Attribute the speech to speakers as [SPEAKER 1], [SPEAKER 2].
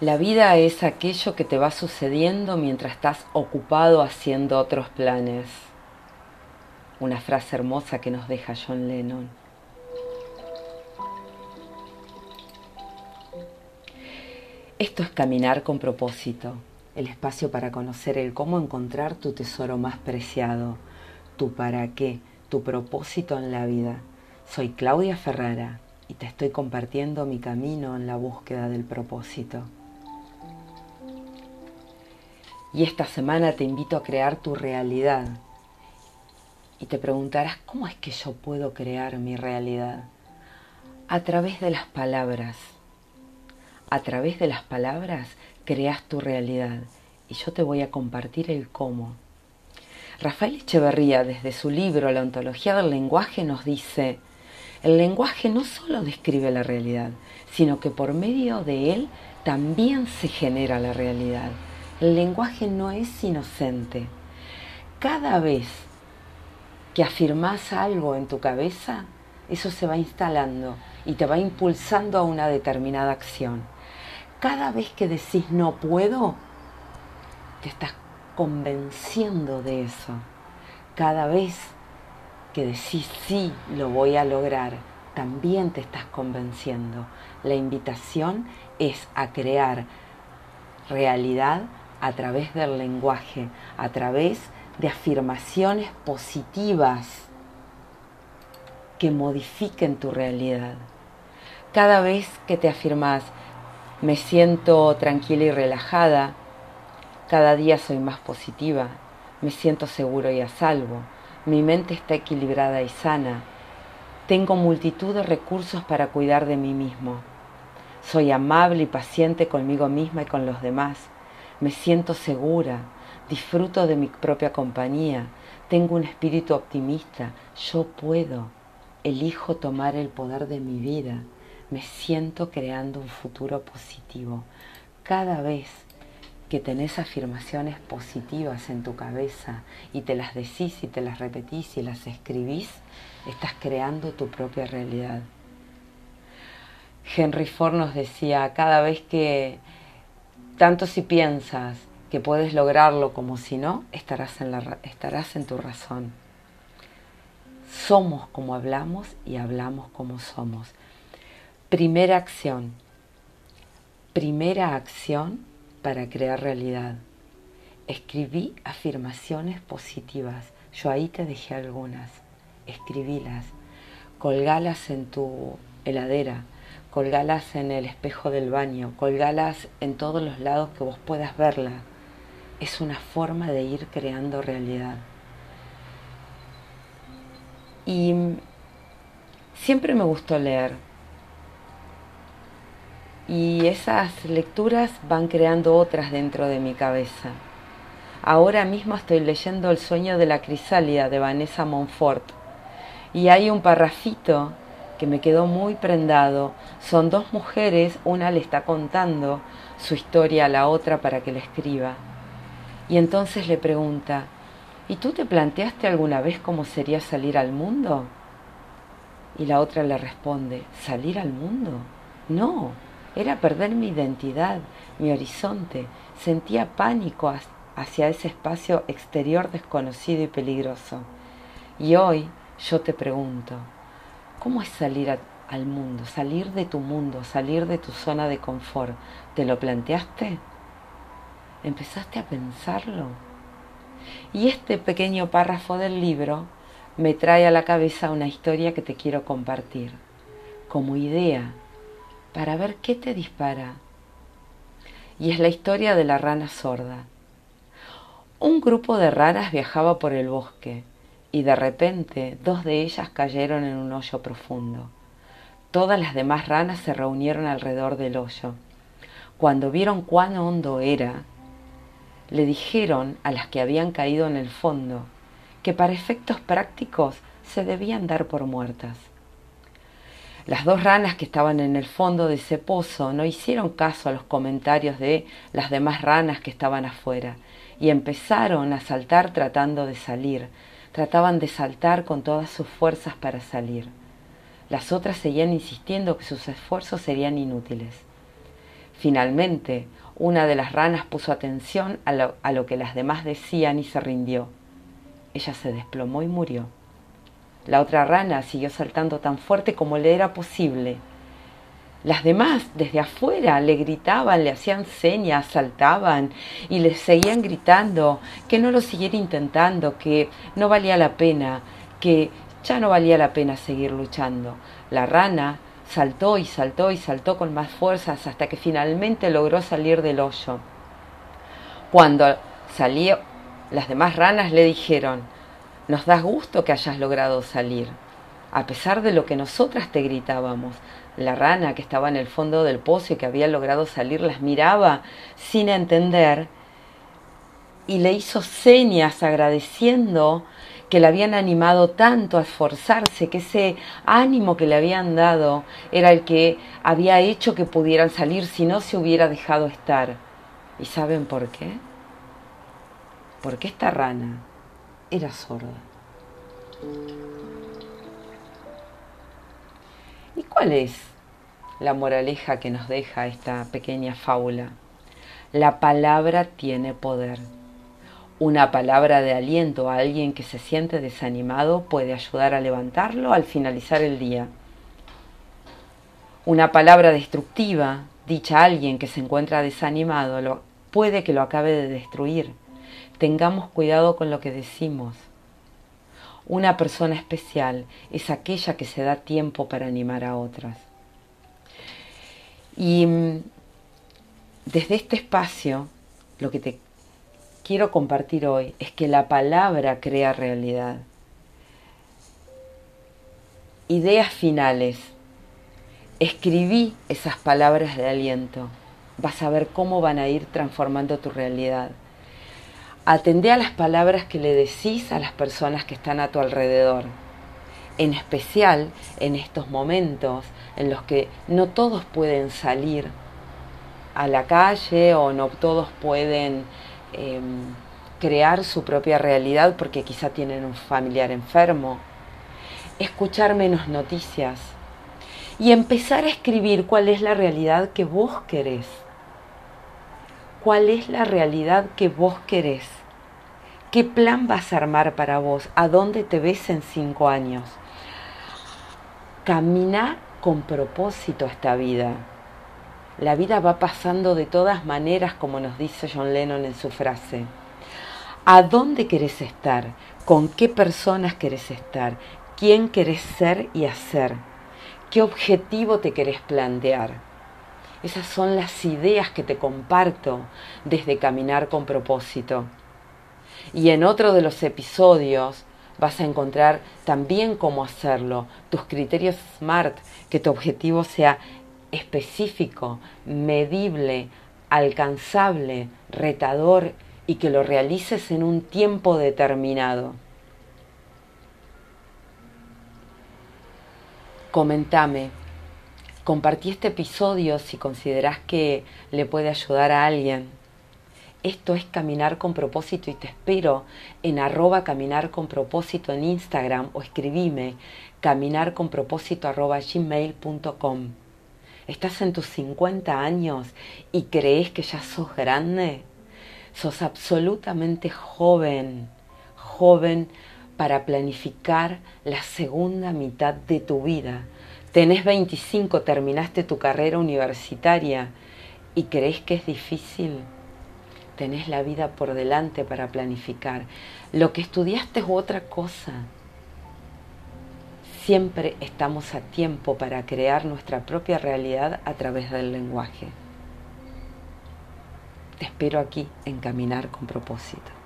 [SPEAKER 1] La vida es aquello que te va sucediendo mientras estás ocupado haciendo otros planes. Una frase hermosa que nos deja John Lennon. Esto es caminar con propósito, el espacio para conocer el cómo encontrar tu tesoro más preciado, tu para qué, tu propósito en la vida. Soy Claudia Ferrara y te estoy compartiendo mi camino en la búsqueda del propósito. Y esta semana te invito a crear tu realidad. Y te preguntarás, ¿cómo es que yo puedo crear mi realidad? A través de las palabras. A través de las palabras creas tu realidad. Y yo te voy a compartir el cómo. Rafael Echeverría, desde su libro La ontología del lenguaje, nos dice, el lenguaje no solo describe la realidad, sino que por medio de él también se genera la realidad. El lenguaje no es inocente. Cada vez que afirmas algo en tu cabeza, eso se va instalando y te va impulsando a una determinada acción. Cada vez que decís no puedo, te estás convenciendo de eso. Cada vez que decís sí, lo voy a lograr, también te estás convenciendo. La invitación es a crear realidad a través del lenguaje, a través de afirmaciones positivas que modifiquen tu realidad. Cada vez que te afirmas, me siento tranquila y relajada, cada día soy más positiva, me siento seguro y a salvo, mi mente está equilibrada y sana, tengo multitud de recursos para cuidar de mí mismo, soy amable y paciente conmigo misma y con los demás, me siento segura, disfruto de mi propia compañía, tengo un espíritu optimista, yo puedo, elijo tomar el poder de mi vida, me siento creando un futuro positivo. Cada vez que tenés afirmaciones positivas en tu cabeza y te las decís y te las repetís y las escribís, estás creando tu propia realidad. Henry Ford nos decía, cada vez que tanto si piensas que puedes lograrlo como si no, estarás en, la, estarás en tu razón. Somos como hablamos y hablamos como somos. Primera acción. Primera acción para crear realidad. Escribí afirmaciones positivas. Yo ahí te dejé algunas. Escribílas. Colgalas en tu heladera colgalas en el espejo del baño, colgalas en todos los lados que vos puedas verla. Es una forma de ir creando realidad. Y siempre me gustó leer. Y esas lecturas van creando otras dentro de mi cabeza. Ahora mismo estoy leyendo El sueño de la crisálida de Vanessa Monfort. Y hay un parrafito que me quedó muy prendado. Son dos mujeres, una le está contando su historia a la otra para que la escriba. Y entonces le pregunta, ¿y tú te planteaste alguna vez cómo sería salir al mundo? Y la otra le responde, ¿salir al mundo? No, era perder mi identidad, mi horizonte. Sentía pánico hacia ese espacio exterior desconocido y peligroso. Y hoy yo te pregunto, ¿Cómo es salir al mundo, salir de tu mundo, salir de tu zona de confort? ¿Te lo planteaste? ¿Empezaste a pensarlo? Y este pequeño párrafo del libro me trae a la cabeza una historia que te quiero compartir, como idea, para ver qué te dispara. Y es la historia de la rana sorda. Un grupo de ranas viajaba por el bosque y de repente dos de ellas cayeron en un hoyo profundo. Todas las demás ranas se reunieron alrededor del hoyo. Cuando vieron cuán hondo era, le dijeron a las que habían caído en el fondo que para efectos prácticos se debían dar por muertas. Las dos ranas que estaban en el fondo de ese pozo no hicieron caso a los comentarios de las demás ranas que estaban afuera y empezaron a saltar tratando de salir, Trataban de saltar con todas sus fuerzas para salir. Las otras seguían insistiendo que sus esfuerzos serían inútiles. Finalmente, una de las ranas puso atención a lo, a lo que las demás decían y se rindió. Ella se desplomó y murió. La otra rana siguió saltando tan fuerte como le era posible. Las demás, desde afuera, le gritaban, le hacían señas, saltaban y le seguían gritando que no lo siguiera intentando, que no valía la pena, que ya no valía la pena seguir luchando. La rana saltó y saltó y saltó con más fuerzas hasta que finalmente logró salir del hoyo. Cuando salió, las demás ranas le dijeron, nos da gusto que hayas logrado salir, a pesar de lo que nosotras te gritábamos. La rana que estaba en el fondo del pozo y que había logrado salir las miraba sin entender y le hizo señas agradeciendo que le habían animado tanto a esforzarse, que ese ánimo que le habían dado era el que había hecho que pudieran salir si no se hubiera dejado estar. ¿Y saben por qué? Porque esta rana era sorda. ¿Y cuál es la moraleja que nos deja esta pequeña fábula? La palabra tiene poder. Una palabra de aliento a alguien que se siente desanimado puede ayudar a levantarlo al finalizar el día. Una palabra destructiva, dicha a alguien que se encuentra desanimado, puede que lo acabe de destruir. Tengamos cuidado con lo que decimos. Una persona especial es aquella que se da tiempo para animar a otras. Y mm, desde este espacio, lo que te quiero compartir hoy es que la palabra crea realidad. Ideas finales. Escribí esas palabras de aliento. Vas a ver cómo van a ir transformando tu realidad. Atendé a las palabras que le decís a las personas que están a tu alrededor, en especial en estos momentos en los que no todos pueden salir a la calle o no todos pueden em, crear su propia realidad porque quizá tienen un familiar enfermo, escuchar menos noticias y empezar a escribir cuál es la realidad que vos querés. ¿Cuál es la realidad que vos querés? ¿Qué plan vas a armar para vos? ¿A dónde te ves en cinco años? Caminar con propósito esta vida. La vida va pasando de todas maneras, como nos dice John Lennon en su frase. ¿A dónde querés estar? ¿Con qué personas querés estar? ¿Quién querés ser y hacer? ¿Qué objetivo te querés plantear? Esas son las ideas que te comparto desde Caminar con propósito. Y en otro de los episodios vas a encontrar también cómo hacerlo, tus criterios SMART, que tu objetivo sea específico, medible, alcanzable, retador y que lo realices en un tiempo determinado. Comentame, compartí este episodio si consideras que le puede ayudar a alguien. Esto es Caminar con propósito y te espero en arroba caminar con propósito en Instagram o escribime caminar con propósito gmail.com. ¿Estás en tus 50 años y crees que ya sos grande? Sos absolutamente joven, joven para planificar la segunda mitad de tu vida. Tenés 25, terminaste tu carrera universitaria y crees que es difícil tenés la vida por delante para planificar. Lo que estudiaste es otra cosa. Siempre estamos a tiempo para crear nuestra propia realidad a través del lenguaje. Te espero aquí en Caminar con propósito.